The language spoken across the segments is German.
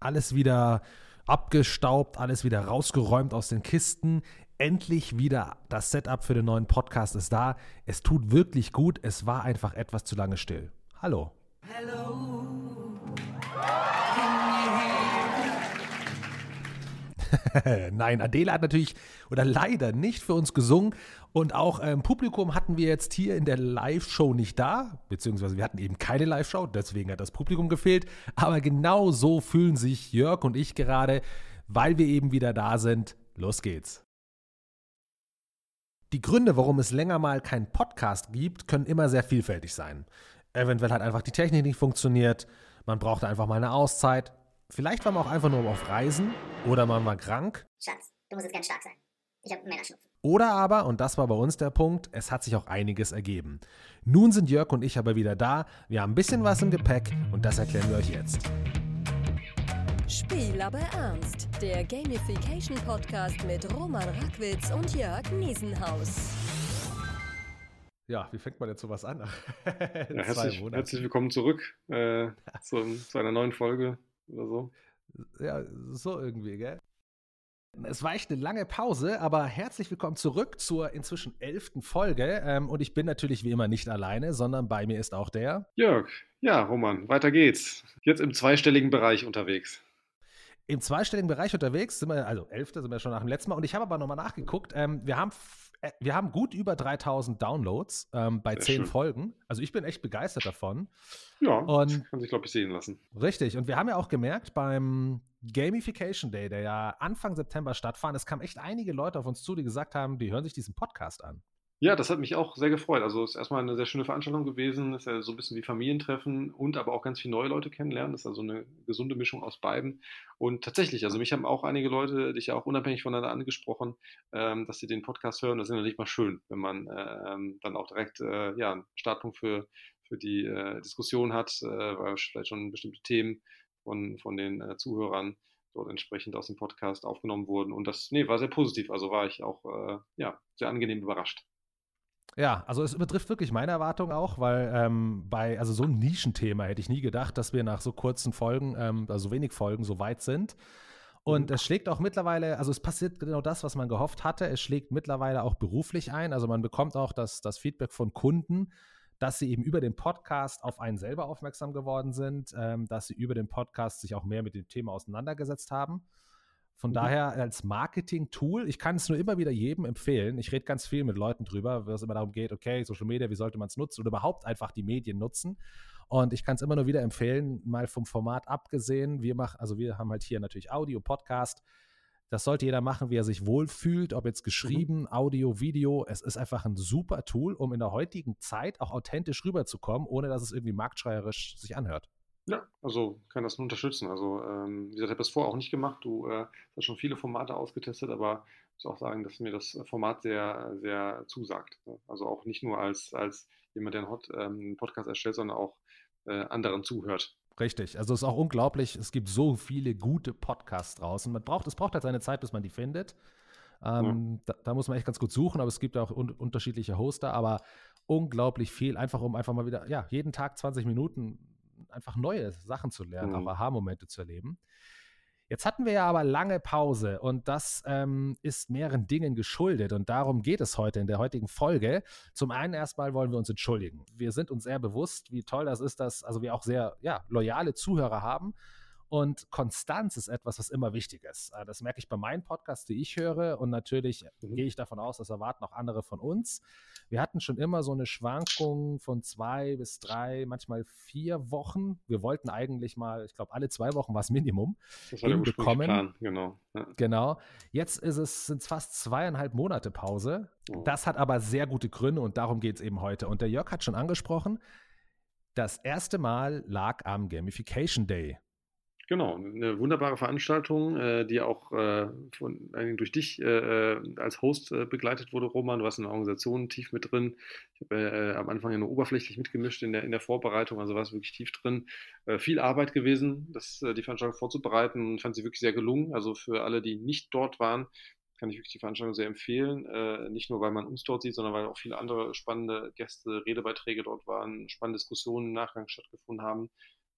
Alles wieder abgestaubt, alles wieder rausgeräumt aus den Kisten. Endlich wieder das Setup für den neuen Podcast ist da. Es tut wirklich gut. Es war einfach etwas zu lange still. Hallo. Hello. Nein, Adele hat natürlich oder leider nicht für uns gesungen und auch ähm, Publikum hatten wir jetzt hier in der Live-Show nicht da, beziehungsweise wir hatten eben keine Live-Show, deswegen hat das Publikum gefehlt. Aber genau so fühlen sich Jörg und ich gerade, weil wir eben wieder da sind. Los geht's. Die Gründe, warum es länger mal keinen Podcast gibt, können immer sehr vielfältig sein. Eventuell hat einfach die Technik nicht funktioniert, man brauchte einfach mal eine Auszeit, Vielleicht war man auch einfach nur auf Reisen oder man war krank. Schatz, du musst jetzt ganz stark sein. Ich habe Männerschnupfen. Oder aber, und das war bei uns der Punkt, es hat sich auch einiges ergeben. Nun sind Jörg und ich aber wieder da. Wir haben ein bisschen was im Gepäck und das erklären wir euch jetzt. Spiel aber ernst. Der Gamification Podcast mit Roman Rackwitz und Jörg Niesenhaus. Ja, wie fängt man jetzt sowas an? ja, herzlich, herzlich, willkommen zurück äh, zu, zu einer neuen Folge oder so. Ja, so irgendwie, gell? Es war echt eine lange Pause, aber herzlich willkommen zurück zur inzwischen elften Folge. Ähm, und ich bin natürlich wie immer nicht alleine, sondern bei mir ist auch der Jörg. Ja, Roman, weiter geht's. Jetzt im zweistelligen Bereich unterwegs. Im zweistelligen Bereich unterwegs sind wir, also elfte sind wir schon nach dem letzten Mal. Und ich habe aber nochmal nachgeguckt. Ähm, wir haben wir haben gut über 3000 Downloads ähm, bei Sehr zehn schön. Folgen. Also ich bin echt begeistert davon. Ja, und, kann sich, glaube ich, sehen lassen. Richtig. Und wir haben ja auch gemerkt beim Gamification Day, der ja Anfang September stattfand, es kamen echt einige Leute auf uns zu, die gesagt haben, die hören sich diesen Podcast an. Ja, das hat mich auch sehr gefreut. Also es ist erstmal eine sehr schöne Veranstaltung gewesen. Es ist ja so ein bisschen wie Familientreffen und aber auch ganz viele neue Leute kennenlernen. Das ist also eine gesunde Mischung aus beiden. Und tatsächlich, also mich haben auch einige Leute, dich ja auch unabhängig voneinander angesprochen, ähm, dass sie den Podcast hören. Das ist natürlich mal schön, wenn man ähm, dann auch direkt äh, ja, einen Startpunkt für, für die äh, Diskussion hat, äh, weil vielleicht schon bestimmte Themen von, von den Zuhörern dort entsprechend aus dem Podcast aufgenommen wurden. Und das, nee, war sehr positiv. Also war ich auch ja, sehr angenehm überrascht. Ja, also es übertrifft wirklich meine Erwartung auch, weil ähm, bei, also so ein Nischenthema hätte ich nie gedacht, dass wir nach so kurzen Folgen, ähm, also wenig Folgen, so weit sind. Und mhm. es schlägt auch mittlerweile, also es passiert genau das, was man gehofft hatte. Es schlägt mittlerweile auch beruflich ein. Also man bekommt auch das, das Feedback von Kunden, dass sie eben über den Podcast auf einen selber aufmerksam geworden sind, ähm, dass sie über den Podcast sich auch mehr mit dem Thema auseinandergesetzt haben. Von mhm. daher als Marketing-Tool, ich kann es nur immer wieder jedem empfehlen. Ich rede ganz viel mit Leuten drüber, wo es immer darum geht, okay, Social Media, wie sollte man es nutzen oder überhaupt einfach die Medien nutzen. Und ich kann es immer nur wieder empfehlen, mal vom Format abgesehen. Wir machen, also wir haben halt hier natürlich Audio, Podcast. Das sollte jeder machen, wie er sich wohlfühlt, ob jetzt mhm. geschrieben, mhm. Audio, Video. Es ist einfach ein super Tool, um in der heutigen Zeit auch authentisch rüberzukommen, ohne dass es irgendwie marktschreierisch sich anhört. Ja, also kann das nur unterstützen. Also, ähm, wie gesagt, ich habe das vorher auch nicht gemacht. Du äh, hast schon viele Formate ausgetestet, aber ich muss auch sagen, dass mir das Format sehr, sehr zusagt. Also auch nicht nur als, als jemand, der einen, Hot, ähm, einen Podcast erstellt, sondern auch äh, anderen zuhört. Richtig, also es ist auch unglaublich, es gibt so viele gute Podcasts draußen. Man braucht, es braucht halt seine Zeit, bis man die findet. Ähm, ja. da, da, muss man echt ganz gut suchen, aber es gibt auch un unterschiedliche Hoster, aber unglaublich viel, einfach um einfach mal wieder, ja, jeden Tag 20 Minuten einfach neue Sachen zu lernen, mhm. auch Aha-Momente zu erleben. Jetzt hatten wir ja aber lange Pause und das ähm, ist mehreren Dingen geschuldet und darum geht es heute in der heutigen Folge. Zum einen erstmal wollen wir uns entschuldigen. Wir sind uns sehr bewusst, wie toll das ist, dass also wir auch sehr ja, loyale Zuhörer haben und Konstanz ist etwas, was immer wichtig ist. Äh, das merke ich bei meinen Podcasts, die ich höre. Und natürlich mhm. gehe ich davon aus, das erwarten auch andere von uns. Wir hatten schon immer so eine Schwankung von zwei bis drei, manchmal vier Wochen. Wir wollten eigentlich mal, ich glaube, alle zwei Wochen war es Minimum das war hinbekommen. Plan, genau. Ja. Genau. Jetzt ist es, sind es fast zweieinhalb Monate Pause. Oh. Das hat aber sehr gute Gründe und darum geht es eben heute. Und der Jörg hat schon angesprochen, das erste Mal lag am Gamification Day. Genau, eine wunderbare Veranstaltung, äh, die auch äh, von, durch dich äh, als Host begleitet wurde, Roman. Du warst in der Organisation tief mit drin. Ich habe am Anfang ja nur oberflächlich mitgemischt in der, in der Vorbereitung, also war es wirklich tief drin. viel Arbeit gewesen, das, die Veranstaltung vorzubereiten und fand sie wirklich sehr gelungen. Also für alle, die nicht dort waren, kann ich wirklich die Veranstaltung sehr empfehlen. nicht nur, weil man uns dort sieht, sondern weil auch viele andere spannende Gäste, Redebeiträge dort waren, spannende Diskussionen im Nachgang stattgefunden haben.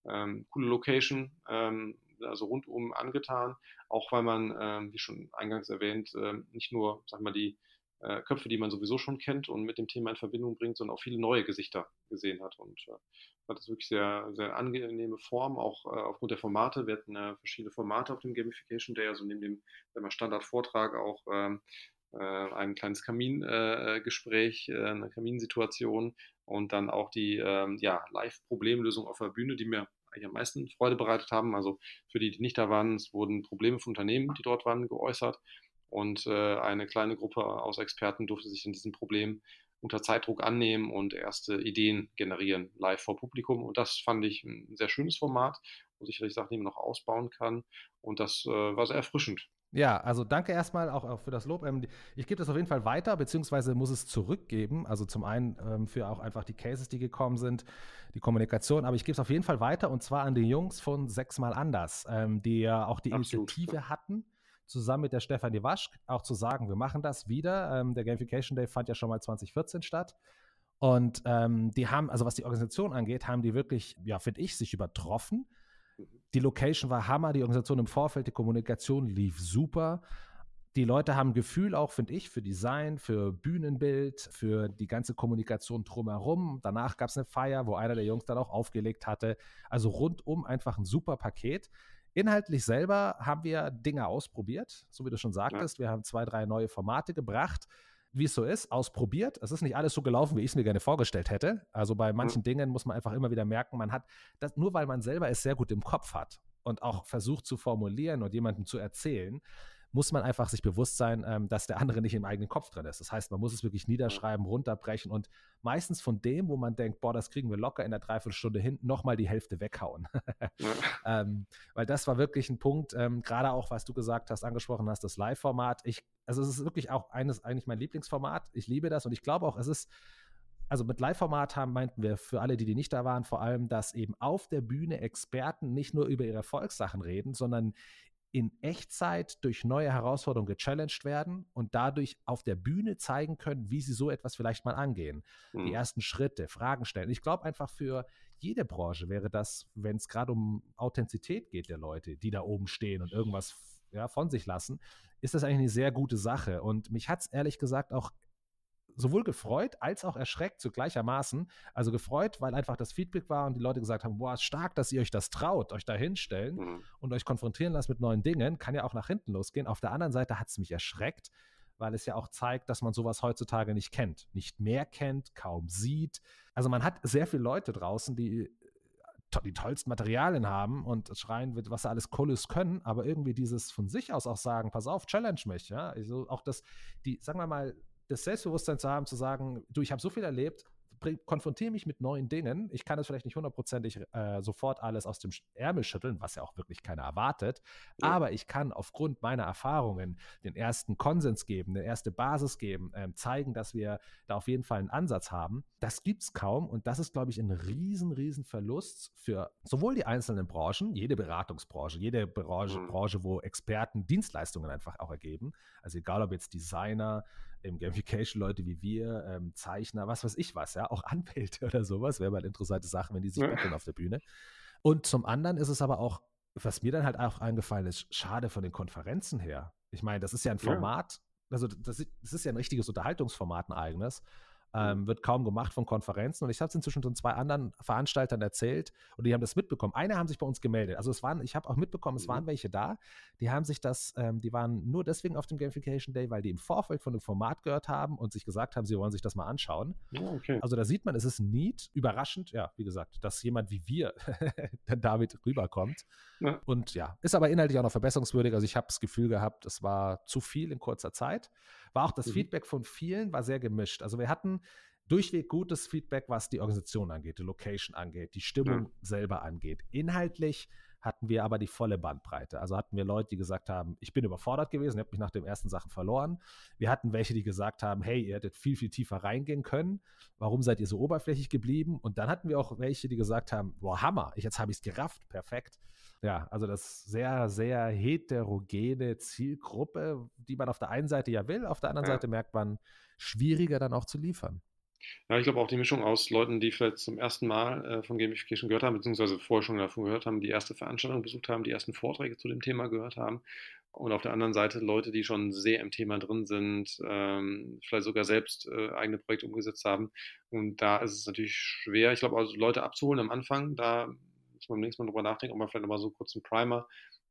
Ähm, coole Location, ähm, also rundum angetan, auch weil man, ähm, wie schon eingangs erwähnt, ähm, nicht nur, sag mal, die äh, Köpfe, die man sowieso schon kennt und mit dem Thema in Verbindung bringt, sondern auch viele neue Gesichter gesehen hat. Und äh, hat das wirklich sehr, sehr angenehme Form, auch äh, aufgrund der Formate. Wir hatten äh, verschiedene Formate auf dem Gamification Day, also neben dem Standardvortrag auch ähm, äh, ein kleines Kamingespräch, äh, eine Kaminsituation und dann auch die ähm, ja, Live-Problemlösung auf der Bühne, die mir eigentlich am meisten Freude bereitet haben. Also für die, die nicht da waren, es wurden Probleme von Unternehmen, die dort waren, geäußert. Und äh, eine kleine Gruppe aus Experten durfte sich in diesem Problem unter Zeitdruck annehmen und erste Ideen generieren, live vor Publikum. Und das fand ich ein sehr schönes Format, wo sicherlich Sachen, die man noch ausbauen kann. Und das äh, war sehr erfrischend. Ja, also danke erstmal auch, auch für das Lob. Ähm, ich gebe das auf jeden Fall weiter, beziehungsweise muss es zurückgeben. Also zum einen ähm, für auch einfach die Cases, die gekommen sind, die Kommunikation, aber ich gebe es auf jeden Fall weiter und zwar an die Jungs von Sechsmal Anders, ähm, die ja auch die Absolut. Initiative hatten zusammen mit der Stefanie Wasch auch zu sagen, wir machen das wieder. Ähm, der Gamification Day fand ja schon mal 2014 statt. Und die haben, also was die Organisation angeht, haben die wirklich, ja, finde ich, sich übertroffen. Die Location war Hammer, die Organisation im Vorfeld, die Kommunikation lief super. Die Leute haben Gefühl auch, finde ich, für Design, für Bühnenbild, für die ganze Kommunikation drumherum. Danach gab es eine Feier, wo einer der Jungs dann auch aufgelegt hatte. Also rundum einfach ein super Paket. Inhaltlich selber haben wir Dinge ausprobiert, so wie du schon sagtest. Ja. Wir haben zwei, drei neue Formate gebracht. Wie es so ist, ausprobiert. Es ist nicht alles so gelaufen, wie ich es mir gerne vorgestellt hätte. Also bei manchen mhm. Dingen muss man einfach immer wieder merken, man hat das, nur weil man selber es sehr gut im Kopf hat und auch versucht zu formulieren und jemandem zu erzählen, muss man einfach sich bewusst sein, ähm, dass der andere nicht im eigenen Kopf drin ist. Das heißt, man muss es wirklich niederschreiben, runterbrechen und meistens von dem, wo man denkt, boah, das kriegen wir locker in der Dreiviertelstunde hin, nochmal die Hälfte weghauen. ähm, weil das war wirklich ein Punkt, ähm, gerade auch, was du gesagt hast, angesprochen hast, das Live-Format. Ich, also es ist wirklich auch eines, eigentlich mein Lieblingsformat. Ich liebe das und ich glaube auch, es ist also mit Live-Format haben, meinten wir für alle, die, die nicht da waren, vor allem, dass eben auf der Bühne Experten nicht nur über ihre Erfolgssachen reden, sondern in Echtzeit durch neue Herausforderungen gechallenged werden und dadurch auf der Bühne zeigen können, wie sie so etwas vielleicht mal angehen. Mhm. Die ersten Schritte, Fragen stellen. Ich glaube einfach für jede Branche wäre das, wenn es gerade um Authentizität geht der Leute, die da oben stehen und irgendwas ja, von sich lassen, ist das eigentlich eine sehr gute Sache. Und mich hat es ehrlich gesagt auch sowohl gefreut als auch erschreckt zu gleichermaßen. Also gefreut, weil einfach das Feedback war und die Leute gesagt haben, boah, stark, dass ihr euch das traut, euch da hinstellen mhm. und euch konfrontieren lasst mit neuen Dingen, kann ja auch nach hinten losgehen. Auf der anderen Seite hat es mich erschreckt, weil es ja auch zeigt, dass man sowas heutzutage nicht kennt, nicht mehr kennt, kaum sieht. Also man hat sehr viele Leute draußen, die die tollsten Materialien haben und schreien wird, was sie alles Cooles können, aber irgendwie dieses von sich aus auch sagen, pass auf, challenge mich, ja. Also auch das, die, sagen wir mal, das Selbstbewusstsein zu haben, zu sagen, du, ich habe so viel erlebt, konfrontiere mich mit neuen Dingen. Ich kann es vielleicht nicht hundertprozentig äh, sofort alles aus dem Ärmel schütteln, was ja auch wirklich keiner erwartet. Ja. Aber ich kann aufgrund meiner Erfahrungen den ersten Konsens geben, eine erste Basis geben, ähm, zeigen, dass wir da auf jeden Fall einen Ansatz haben. Das gibt es kaum und das ist, glaube ich, ein riesen, riesen Verlust für sowohl die einzelnen Branchen, jede Beratungsbranche, jede Branche, mhm. Branche wo Experten Dienstleistungen einfach auch ergeben. Also egal ob jetzt Designer, im Gamification-Leute wie wir, ähm, Zeichner, was weiß ich was, ja, auch Anwälte oder sowas, wäre mal interessante Sache, wenn die sich ja. auf der Bühne. Und zum anderen ist es aber auch, was mir dann halt auch eingefallen ist, schade von den Konferenzen her. Ich meine, das ist ja ein Format, ja. also das, das, ist ja ein richtiges Unterhaltungsformat, ein eigenes. Ähm, wird kaum gemacht von Konferenzen. Und ich habe es inzwischen schon zwei anderen Veranstaltern erzählt und die haben das mitbekommen. Eine haben sich bei uns gemeldet. Also es waren, ich habe auch mitbekommen, es mhm. waren welche da, die haben sich das, ähm, die waren nur deswegen auf dem Gamification Day, weil die im Vorfeld von dem Format gehört haben und sich gesagt haben, sie wollen sich das mal anschauen. Okay. Also da sieht man, es ist neat, überraschend, ja, wie gesagt, dass jemand wie wir damit rüberkommt. Ja. Und ja, ist aber inhaltlich auch noch verbesserungswürdig. Also ich habe das Gefühl gehabt, es war zu viel in kurzer Zeit. War auch das mhm. Feedback von vielen, war sehr gemischt. Also wir hatten durchweg gutes Feedback, was die Organisation angeht, die Location angeht, die Stimmung ja. selber angeht. Inhaltlich hatten wir aber die volle Bandbreite. Also hatten wir Leute, die gesagt haben, ich bin überfordert gewesen, ich habe mich nach den ersten Sachen verloren. Wir hatten welche, die gesagt haben, hey, ihr hättet viel, viel tiefer reingehen können. Warum seid ihr so oberflächlich geblieben? Und dann hatten wir auch welche, die gesagt haben, boah, Hammer, jetzt habe ich es gerafft, perfekt. Ja, also das sehr, sehr heterogene Zielgruppe, die man auf der einen Seite ja will, auf der anderen ja. Seite merkt man, schwieriger dann auch zu liefern. Ja, ich glaube auch die Mischung aus Leuten, die vielleicht zum ersten Mal äh, von Gamification gehört haben, beziehungsweise vorher schon davon gehört haben, die erste Veranstaltung besucht haben, die ersten Vorträge zu dem Thema gehört haben. Und auf der anderen Seite Leute, die schon sehr im Thema drin sind, ähm, vielleicht sogar selbst äh, eigene Projekte umgesetzt haben. Und da ist es natürlich schwer, ich glaube, also Leute abzuholen am Anfang, da muss man beim nächsten Mal drüber nachdenken, ob man vielleicht nochmal so kurz einen Primer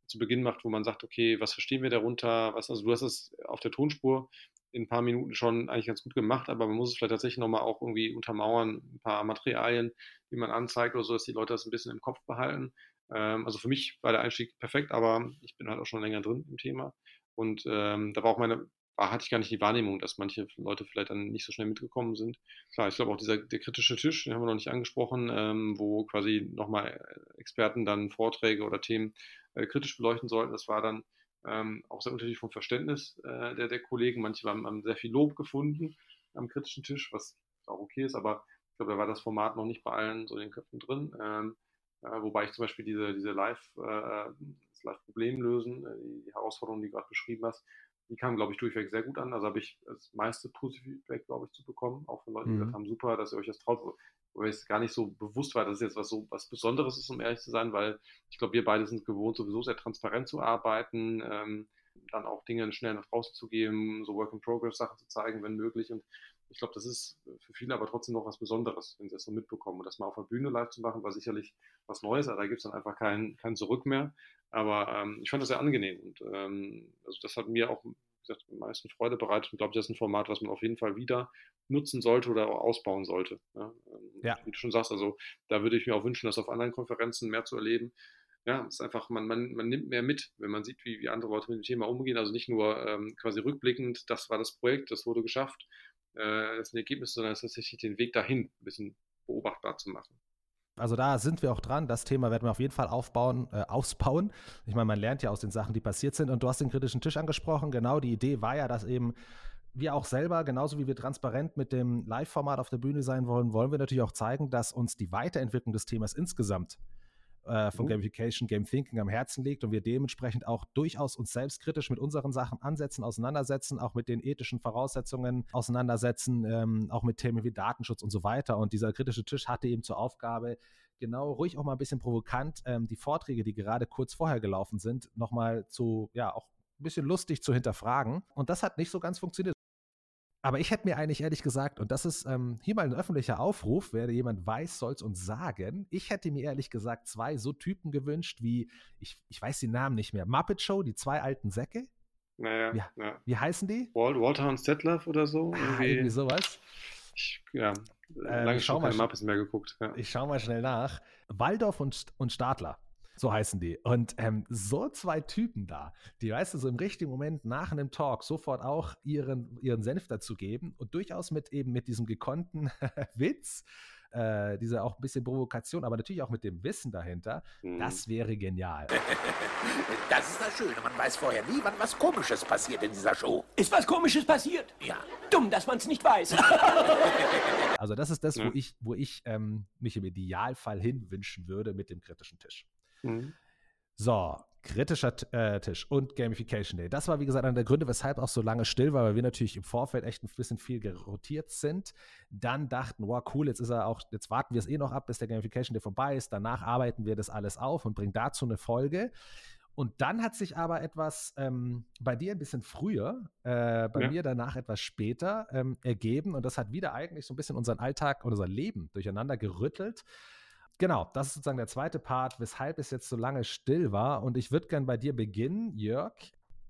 zu Beginn macht, wo man sagt, okay, was verstehen wir darunter? Was, also du hast es auf der Tonspur in ein paar Minuten schon eigentlich ganz gut gemacht, aber man muss es vielleicht tatsächlich nochmal auch irgendwie untermauern, ein paar Materialien, die man anzeigt oder so, dass die Leute das ein bisschen im Kopf behalten. Ähm, also für mich war der Einstieg perfekt, aber ich bin halt auch schon länger drin im Thema. Und ähm, da war auch meine, war, hatte ich gar nicht die Wahrnehmung, dass manche Leute vielleicht dann nicht so schnell mitgekommen sind. Klar, ich glaube auch dieser der kritische Tisch, den haben wir noch nicht angesprochen, ähm, wo quasi nochmal Experten dann Vorträge oder Themen äh, kritisch beleuchten sollten. Das war dann ähm, auch sehr unterschiedlich vom Verständnis äh, der, der Kollegen. Manche haben, haben, sehr viel Lob gefunden am kritischen Tisch, was auch okay ist, aber ich glaube, da war das Format noch nicht bei allen so in den Köpfen drin. Ähm, äh, wobei ich zum Beispiel diese, diese Live, äh, das Live-Problem lösen, äh, die, Herausforderungen, die du gerade beschrieben hast, die kamen, glaube ich, durchweg sehr gut an. Also habe ich das meiste positive Feedback, glaube ich, zu bekommen, auch von Leuten, die mhm. gesagt haben, super, dass ihr euch das traut weil es gar nicht so bewusst war, dass es jetzt was so was Besonderes ist, um ehrlich zu sein, weil ich glaube, wir beide sind gewohnt, sowieso sehr transparent zu arbeiten, ähm, dann auch Dinge schnell nach draußen zu geben, so Work-in-Progress-Sachen zu zeigen, wenn möglich. Und ich glaube, das ist für viele aber trotzdem noch was Besonderes, wenn sie das so mitbekommen. Und das mal auf der Bühne live zu machen, war sicherlich was Neues, aber da gibt es dann einfach kein, kein Zurück mehr. Aber ähm, ich fand das sehr angenehm und ähm, also das hat mir auch gesagt, am meisten Freude bereitet und glaube, das ist ein Format, was man auf jeden Fall wieder nutzen sollte oder auch ausbauen sollte. Ja, ähm, ja. Wie du schon sagst, also da würde ich mir auch wünschen, das auf anderen Konferenzen mehr zu erleben. Ja, es ist einfach, man, man, man nimmt mehr mit, wenn man sieht, wie, wie andere Leute mit dem Thema umgehen. Also nicht nur ähm, quasi rückblickend, das war das Projekt, das wurde geschafft, äh, das ist ein Ergebnis, sondern es ist tatsächlich den Weg dahin ein bisschen beobachtbar zu machen. Also da sind wir auch dran. Das Thema werden wir auf jeden Fall aufbauen, äh, ausbauen. Ich meine, man lernt ja aus den Sachen, die passiert sind. Und du hast den kritischen Tisch angesprochen. Genau, die Idee war ja, dass eben wir auch selber, genauso wie wir transparent mit dem Live-Format auf der Bühne sein wollen, wollen wir natürlich auch zeigen, dass uns die Weiterentwicklung des Themas insgesamt äh, von mhm. Gamification, Game Thinking am Herzen liegt und wir dementsprechend auch durchaus uns selbstkritisch mit unseren Sachen ansetzen, auseinandersetzen, auch mit den ethischen Voraussetzungen auseinandersetzen, ähm, auch mit Themen wie Datenschutz und so weiter. Und dieser kritische Tisch hatte eben zur Aufgabe, genau ruhig auch mal ein bisschen provokant ähm, die Vorträge, die gerade kurz vorher gelaufen sind, nochmal zu, ja, auch ein bisschen lustig zu hinterfragen. Und das hat nicht so ganz funktioniert. Aber ich hätte mir eigentlich ehrlich gesagt, und das ist ähm, hier mal ein öffentlicher Aufruf, wer jemand weiß, soll es uns sagen. Ich hätte mir ehrlich gesagt zwei so Typen gewünscht wie, ich, ich weiß die Namen nicht mehr, Muppet Show, die zwei alten Säcke. Naja, ja. ja. Wie heißen die? Walter und Stettler oder so. Ah, irgendwie, sowas. Ich, ja, ähm, lange schon keine Muppets mehr geguckt. Ja. Ich schaue mal schnell nach. Waldorf und, und Stadler. So heißen die. Und ähm, so zwei Typen da, die, weißt du, so im richtigen Moment nach einem Talk sofort auch ihren, ihren Senf dazu geben und durchaus mit eben mit diesem gekonnten Witz, äh, dieser auch ein bisschen Provokation, aber natürlich auch mit dem Wissen dahinter, mhm. das wäre genial. Das ist das Schöne, man weiß vorher nie, wann was Komisches passiert in dieser Show. Ist was Komisches passiert? Ja. Dumm, dass man es nicht weiß. also das ist das, wo ich, wo ich ähm, mich im Idealfall hinwünschen würde mit dem kritischen Tisch. Mhm. So, kritischer äh, Tisch und Gamification Day. Das war, wie gesagt, einer der Gründe, weshalb auch so lange still war, weil wir natürlich im Vorfeld echt ein bisschen viel gerotiert sind. Dann dachten, wow, cool, jetzt ist er auch, jetzt warten wir es eh noch ab, bis der Gamification Day vorbei ist. Danach arbeiten wir das alles auf und bringen dazu eine Folge. Und dann hat sich aber etwas ähm, bei dir ein bisschen früher, äh, bei ja. mir danach etwas später ähm, ergeben. Und das hat wieder eigentlich so ein bisschen unseren Alltag und unser Leben durcheinander gerüttelt. Genau, das ist sozusagen der zweite Part, weshalb es jetzt so lange still war. Und ich würde gern bei dir beginnen, Jörg,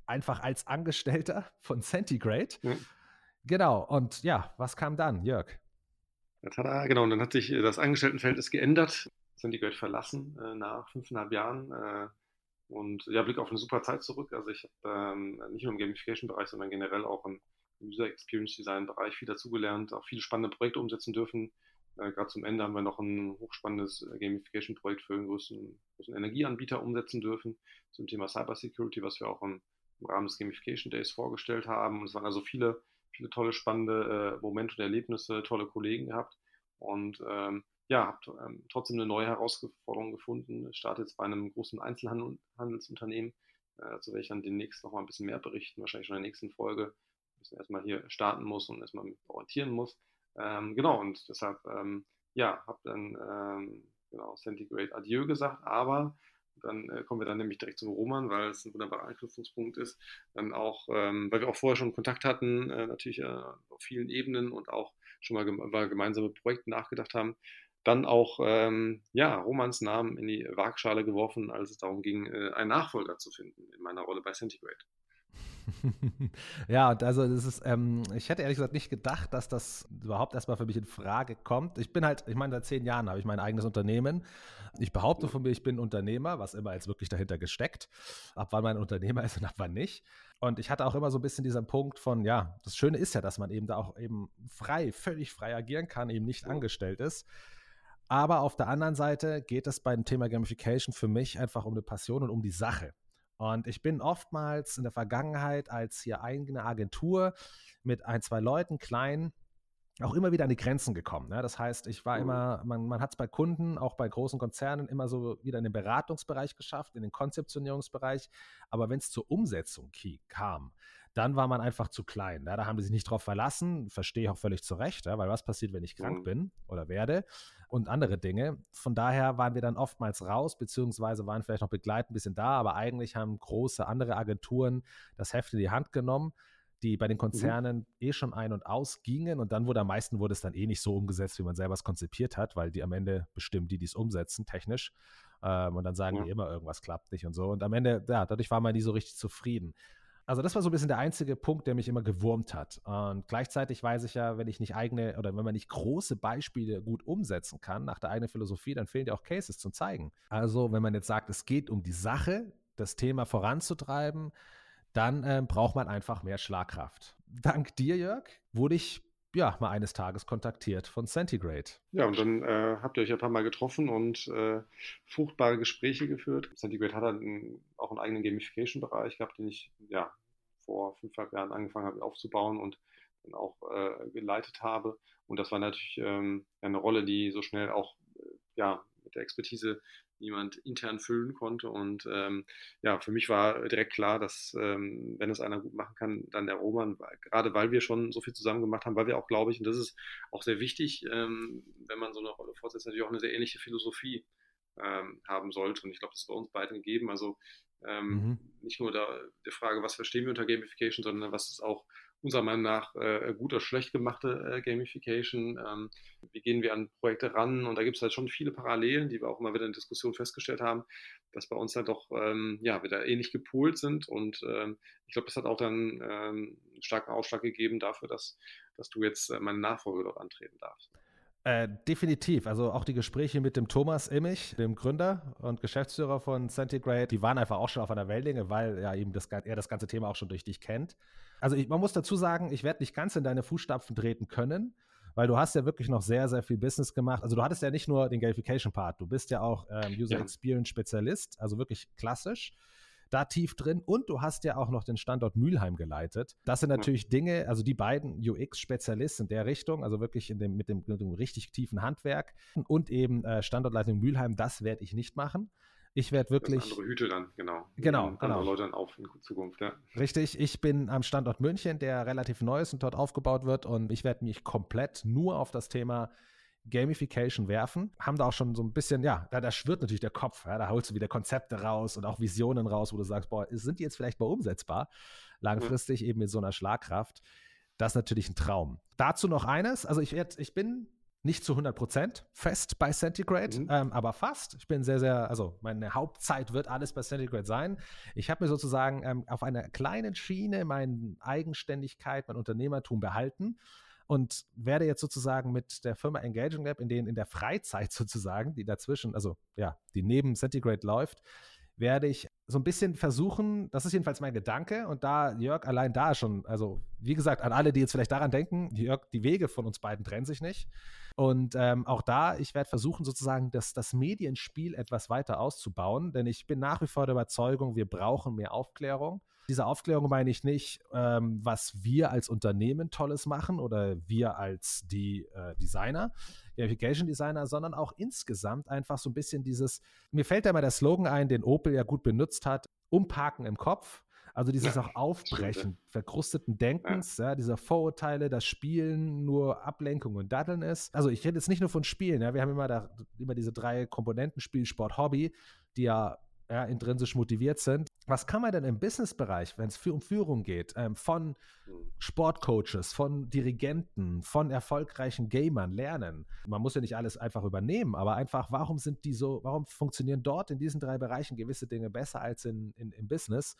einfach als Angestellter von Centigrade. Mhm. Genau, und ja, was kam dann, Jörg? Ja, tada, genau, und dann hat sich äh, das Angestelltenverhältnis geändert. Centigrade verlassen äh, nach fünfeinhalb Jahren. Äh, und ja, Blick auf eine super Zeit zurück. Also ich habe ähm, nicht nur im Gamification-Bereich, sondern generell auch im User Experience Design Bereich viel dazugelernt, auch viele spannende Projekte umsetzen dürfen, äh, Gerade zum Ende haben wir noch ein hochspannendes äh, Gamification-Projekt für einen größten, größten, Energieanbieter umsetzen dürfen zum Thema Cybersecurity, was wir auch im, im, Rahmen des Gamification Days vorgestellt haben. Und es waren also viele, viele tolle, spannende äh, Momente und Erlebnisse, tolle Kollegen gehabt. Und ähm, ja, habe ähm, trotzdem eine neue Herausforderung gefunden. Ich starte jetzt bei einem großen Einzelhandelsunternehmen, äh, dazu werde ich dann demnächst noch mal ein bisschen mehr berichten, wahrscheinlich schon in der nächsten Folge. Ein bisschen erstmal hier starten muss und erstmal orientieren muss. Ähm, genau, und deshalb, ähm, ja, habe dann ähm, genau Centigrade Adieu gesagt, aber dann äh, kommen wir dann nämlich direkt zum Roman, weil es ein wunderbarer Anknüpfungspunkt ist. Dann auch, ähm, weil wir auch vorher schon Kontakt hatten, äh, natürlich äh, auf vielen Ebenen und auch schon mal gem über gemeinsame Projekte nachgedacht haben. Dann auch, ähm, ja, Romans Namen in die Waagschale geworfen, als es darum ging, äh, einen Nachfolger zu finden in meiner Rolle bei Centigrade. ja, und also das ist, ähm, ich hätte ehrlich gesagt nicht gedacht, dass das überhaupt erstmal für mich in Frage kommt. Ich bin halt, ich meine, seit zehn Jahren habe ich mein eigenes Unternehmen. Ich behaupte von mir, ich bin Unternehmer, was immer jetzt wirklich dahinter gesteckt, ab wann man Unternehmer ist und ab wann nicht. Und ich hatte auch immer so ein bisschen diesen Punkt von, ja, das Schöne ist ja, dass man eben da auch eben frei, völlig frei agieren kann, eben nicht angestellt ist. Aber auf der anderen Seite geht es beim Thema Gamification für mich einfach um eine Passion und um die Sache. Und ich bin oftmals in der Vergangenheit als hier eigene Agentur mit ein, zwei Leuten klein auch immer wieder an die Grenzen gekommen. Ne? Das heißt, ich war mhm. immer, man, man hat es bei Kunden, auch bei großen Konzernen, immer so wieder in den Beratungsbereich geschafft, in den Konzeptionierungsbereich. Aber wenn es zur Umsetzung kam, dann war man einfach zu klein. Ja? Da haben die sich nicht drauf verlassen, verstehe ich auch völlig zu Recht, ja? weil was passiert, wenn ich krank mhm. bin oder werde und andere Dinge. Von daher waren wir dann oftmals raus, beziehungsweise waren vielleicht noch begleitend ein bisschen da, aber eigentlich haben große andere Agenturen das Heft in die Hand genommen die bei den mhm. Konzernen mhm. eh schon ein- und aus gingen und dann wurde am meisten wurde es dann eh nicht so umgesetzt, wie man selber es konzipiert hat, weil die am Ende bestimmen die, die es umsetzen, technisch. Ähm, und dann sagen ja. die immer, irgendwas klappt nicht und so. Und am Ende, ja, dadurch war man nie so richtig zufrieden. Also das war so ein bisschen der einzige Punkt, der mich immer gewurmt hat. Und gleichzeitig weiß ich ja, wenn ich nicht eigene oder wenn man nicht große Beispiele gut umsetzen kann nach der eigenen Philosophie, dann fehlen dir auch Cases zum Zeigen. Also wenn man jetzt sagt, es geht um die Sache, das Thema voranzutreiben, dann äh, braucht man einfach mehr Schlagkraft. Dank dir, Jörg, wurde ich ja, mal eines Tages kontaktiert von Centigrade. Ja, und dann äh, habt ihr euch ein paar Mal getroffen und äh, fruchtbare Gespräche geführt. Centigrade hat dann auch einen eigenen Gamification-Bereich gehabt, den ich ja vor fünfeinhalb Jahren angefangen habe aufzubauen und dann auch äh, geleitet habe. Und das war natürlich ähm, eine Rolle, die so schnell auch äh, ja, mit der Expertise niemand intern füllen konnte. Und ähm, ja, für mich war direkt klar, dass ähm, wenn es einer gut machen kann, dann der Roman, gerade weil wir schon so viel zusammen gemacht haben, weil wir auch, glaube ich, und das ist auch sehr wichtig, ähm, wenn man so eine Rolle fortsetzt, natürlich auch eine sehr ähnliche Philosophie ähm, haben sollte. Und ich glaube, das ist bei uns beiden gegeben. Also ähm, mhm. nicht nur da, der Frage, was verstehen wir unter Gamification, sondern was ist auch unserer Meinung nach äh, gut oder schlecht gemachte äh, Gamification. Ähm, wie gehen wir an Projekte ran? Und da gibt es halt schon viele Parallelen, die wir auch immer wieder in Diskussion festgestellt haben, dass bei uns halt doch ähm, ja, wieder ähnlich gepoolt sind. Und ähm, ich glaube, das hat auch dann ähm, einen starken Ausschlag gegeben dafür, dass, dass du jetzt äh, meine Nachfolge dort antreten darfst. Äh, definitiv. Also auch die Gespräche mit dem Thomas Immich, dem Gründer und Geschäftsführer von Centigrade, die waren einfach auch schon auf einer Wellenlänge, weil ja eben das, er das ganze Thema auch schon durch dich kennt. Also ich, man muss dazu sagen, ich werde nicht ganz in deine Fußstapfen treten können, weil du hast ja wirklich noch sehr, sehr viel Business gemacht. Also du hattest ja nicht nur den Gamification-Part, du bist ja auch ähm, User ja. Experience Spezialist, also wirklich klassisch da tief drin und du hast ja auch noch den Standort Mülheim geleitet. Das sind natürlich. Dinge, also die beiden UX-Spezialisten in der Richtung, also wirklich in dem, mit, dem, mit dem richtig tiefen Handwerk und eben äh, Standortleitung Mülheim, das werde ich nicht machen. Ich werde wirklich. Das andere Hüte dann, genau. Genau. Andere genau. Leute dann auf in Zukunft, ja. Richtig. Ich bin am Standort München, der relativ neu ist und dort aufgebaut wird. Und ich werde mich komplett nur auf das Thema Gamification werfen. Haben da auch schon so ein bisschen, ja, da, da schwirrt natürlich der Kopf. Ja, da holst du wieder Konzepte raus und auch Visionen raus, wo du sagst, boah, sind die jetzt vielleicht mal umsetzbar? Langfristig mhm. eben mit so einer Schlagkraft. Das ist natürlich ein Traum. Dazu noch eines. Also ich, werd, ich bin nicht zu 100% fest bei Centigrade, mhm. ähm, aber fast. Ich bin sehr, sehr, also meine Hauptzeit wird alles bei Centigrade sein. Ich habe mir sozusagen ähm, auf einer kleinen Schiene meine Eigenständigkeit, mein Unternehmertum behalten und werde jetzt sozusagen mit der Firma Engaging Lab in den in der Freizeit sozusagen, die dazwischen, also ja, die neben Centigrade läuft, werde ich so ein bisschen versuchen, das ist jedenfalls mein Gedanke und da Jörg allein da schon, also wie gesagt, an alle, die jetzt vielleicht daran denken, Jörg, die Wege von uns beiden trennen sich nicht. Und ähm, auch da, ich werde versuchen, sozusagen das, das Medienspiel etwas weiter auszubauen, denn ich bin nach wie vor der Überzeugung, wir brauchen mehr Aufklärung. Diese Aufklärung meine ich nicht, ähm, was wir als Unternehmen Tolles machen oder wir als die äh, Designer, Gamification Designer, sondern auch insgesamt einfach so ein bisschen dieses, mir fällt da mal der Slogan ein, den Opel ja gut benutzt hat, umparken im Kopf. Also dieses Ja, auch Aufbrechen verkrusteten Denkens, ja. dieser Vorurteile, dass Spielen nur Ablenkung und Daddeln ist. Also ich rede jetzt nicht nur von Spielen, ja. wir haben immer, da, immer diese drei Komponenten, Spiel, Sport, Hobby, die ja, ja intrinsisch motiviert sind. Was kann man denn im Businessbereich, wenn es um Führung geht, ähm, von Mhm. Sportcoaches, von Dirigenten, von erfolgreichen Gamern lernen? Man muss ja nicht alles einfach übernehmen, aber einfach, warum sind die so, warum funktionieren dort in diesen drei Bereichen gewisse Dinge besser als in, in, im Business?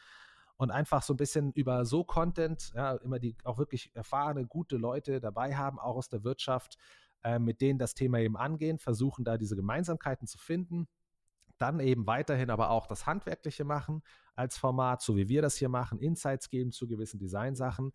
und einfach so ein bisschen über so Content, ja, immer die auch wirklich erfahrene, gute Leute dabei haben, auch aus der Wirtschaft, äh, mit denen das Thema eben angehen, versuchen da diese Gemeinsamkeiten zu finden. Dann eben weiterhin aber auch das Handwerkliche machen als Format, so wie wir das hier machen, Insights geben zu gewissen Designsachen.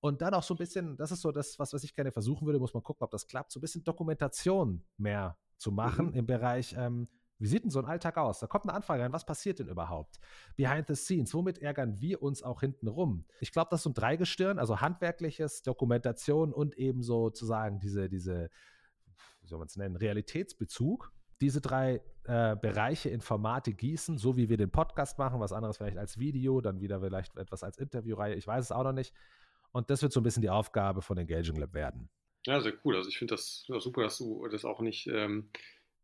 Und dann auch so ein bisschen, das ist so das, was, was ich gerne versuchen würde, muss man gucken, ob das klappt, so ein bisschen Dokumentation mehr zu machen Mhm. im Bereich, ähm, wie sieht denn so ein Alltag aus? Da kommt eine Anfrage rein, was passiert denn überhaupt? Behind the scenes, womit ärgern wir uns auch hinten rum? Ich glaube, das ist so ein Dreigestirn, also handwerkliches, Dokumentation und eben sozusagen diese, diese, wie soll man es nennen, Realitätsbezug. Diese drei äh, Bereiche in Formate gießen, so wie wir den Podcast machen, was anderes vielleicht als Video, dann wieder vielleicht etwas als Interviewreihe, ich weiß es auch noch nicht. Und das wird so ein bisschen die Aufgabe von Engaging Lab werden. Ja, sehr cool. Also ich finde das super, dass du das auch nicht ähm,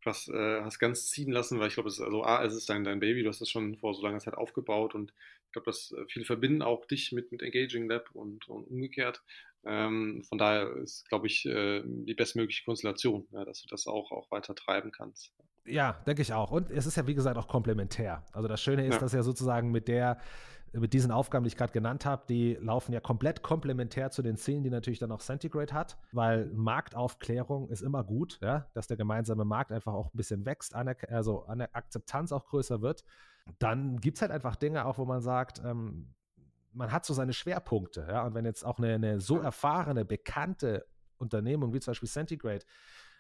was, äh, hast ganz ziehen lassen, weil ich glaube, es ist, also A, es ist dein, dein Baby, du hast das schon vor so langer Zeit aufgebaut und ich glaube, dass äh, viele verbinden auch dich mit, mit Engaging Lab und, und umgekehrt. Ähm, von daher ist, glaube ich, äh, die bestmögliche Konstellation, ja, dass du das auch, auch weiter treiben kannst. Ja, denke ich auch. Und es ist ja, wie gesagt, auch komplementär. Also das Schöne ist, Ja. dass ja sozusagen mit der, mit diesen Aufgaben, die ich gerade genannt habe, die laufen ja komplett komplementär zu den Zielen, die natürlich dann auch Centigrade hat, weil Marktaufklärung ist immer gut, ja, dass der gemeinsame Markt einfach auch ein bisschen wächst, also an der Akzeptanz auch größer wird. Dann gibt es halt einfach Dinge auch, wo man sagt, ähm, man hat so seine Schwerpunkte, ja, und wenn jetzt auch eine, eine so erfahrene, bekannte Unternehmung wie zum Beispiel Centigrade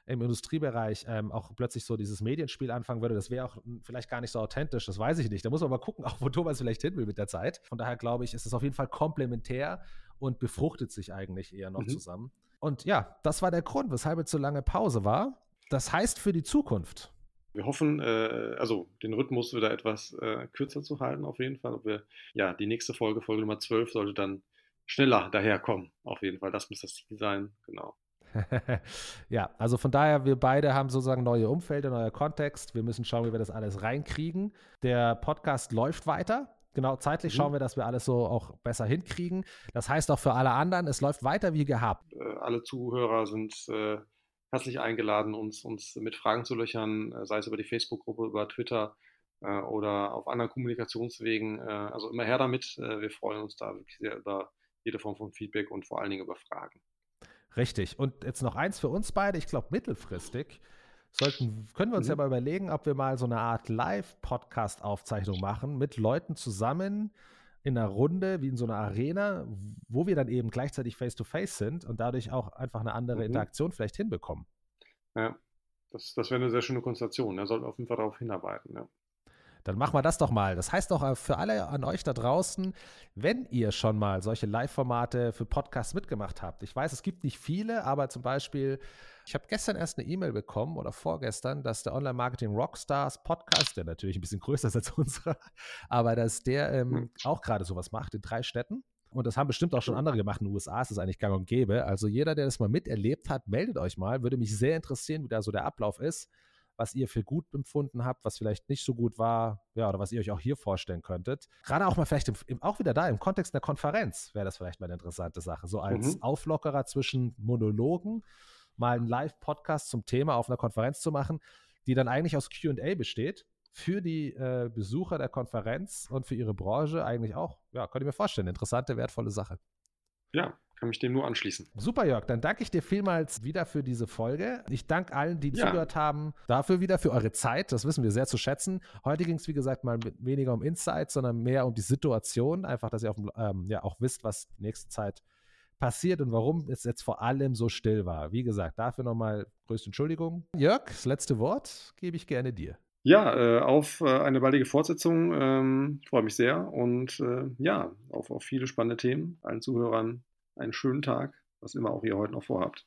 im Industriebereich ähm, auch plötzlich so dieses Medienspiel anfangen würde, das wäre auch vielleicht gar nicht so authentisch, das weiß ich nicht. Da muss man mal gucken, auch wo Thomas vielleicht hin will mit der Zeit. Von daher glaube ich, ist es auf jeden Fall komplementär und befruchtet sich eigentlich eher noch Mhm. zusammen. Und ja, das war der Grund, weshalb es so lange Pause war. Das heißt für die Zukunft. Wir hoffen, äh, also den Rhythmus wieder etwas äh, kürzer zu halten, auf jeden Fall. Ob wir, ja, die nächste Folge, Folge Nummer 12, sollte dann schneller daherkommen, auf jeden Fall. Das muss das Ziel sein, genau. ja, also von daher, wir beide haben sozusagen neue Umfelder, neuer Kontext. Wir müssen schauen, wie wir das alles reinkriegen. Der Podcast läuft weiter. Genau, zeitlich Mhm. schauen wir, dass wir alles so auch besser hinkriegen. Das heißt auch für alle anderen, es läuft weiter wie gehabt. Äh, alle Zuhörer sind äh, herzlich eingeladen, uns, uns mit Fragen zu löchern, äh, sei es über die Facebook-Gruppe, über Twitter äh, oder auf anderen Kommunikationswegen. Äh, also immer her damit. Äh, wir freuen uns da wirklich sehr über jede Form von Feedback und vor allen Dingen über Fragen. Richtig. Und jetzt noch eins für uns beide. Ich glaube, mittelfristig sollten, können wir uns Mhm. ja mal überlegen, ob wir mal so eine Art Live-Podcast-Aufzeichnung machen mit Leuten zusammen in einer Runde, wie in so einer Arena, wo wir dann eben gleichzeitig face-to-face sind und dadurch auch einfach eine andere Mhm. Interaktion vielleicht hinbekommen. Ja, das, das wäre eine sehr schöne Konstellation. Da sollten wir auf jeden Fall darauf hinarbeiten. Ja. Dann machen wir das doch mal. Das heißt doch äh, für alle an euch da draußen, wenn ihr schon mal solche Live-Formate für Podcasts mitgemacht habt. Ich weiß, es gibt nicht viele, aber zum Beispiel, ich habe gestern erst eine E-Mail bekommen oder vorgestern, dass der Online-Marketing Rockstars Podcast, der natürlich ein bisschen größer ist als unserer, aber dass der ähm, Hm. auch gerade sowas macht in drei Städten. Und das haben bestimmt auch schon andere gemacht. In den USA ist es eigentlich gang und gäbe. Also jeder, der das mal miterlebt hat, meldet euch mal. Würde mich sehr interessieren, wie da so der Ablauf ist was ihr für gut empfunden habt, was vielleicht nicht so gut war, ja, oder was ihr euch auch hier vorstellen könntet. Gerade auch mal vielleicht im, im, auch wieder da, im Kontext einer Konferenz wäre das vielleicht mal eine interessante Sache. So als Mhm. Auflockerer zwischen Monologen, mal einen Live-Podcast zum Thema auf einer Konferenz zu machen, die dann eigentlich aus QA besteht. Für die äh, Besucher der Konferenz und für ihre Branche eigentlich auch, ja, könnte ich mir vorstellen, interessante, wertvolle Sache. ja, kann mich dem nur anschließen. Super, Jörg. Dann danke ich dir vielmals wieder für diese Folge. Ich danke allen, die Ja. zugehört haben, dafür wieder für eure Zeit. Das wissen wir sehr zu schätzen. Heute ging es, wie gesagt, mal weniger um Insights, sondern mehr um die Situation. Einfach, dass ihr auf, ähm, ja, auch wisst, was die nächste Zeit passiert und warum es jetzt vor allem so still war. Wie gesagt, dafür nochmal größte Entschuldigung. Jörg, das letzte Wort gebe ich gerne dir. Ja, äh, auf äh, eine baldige Fortsetzung. Ähm, ich freue mich sehr und äh, ja, auf, auf viele spannende Themen. Allen Zuhörern einen schönen Tag, was immer auch ihr heute noch vorhabt.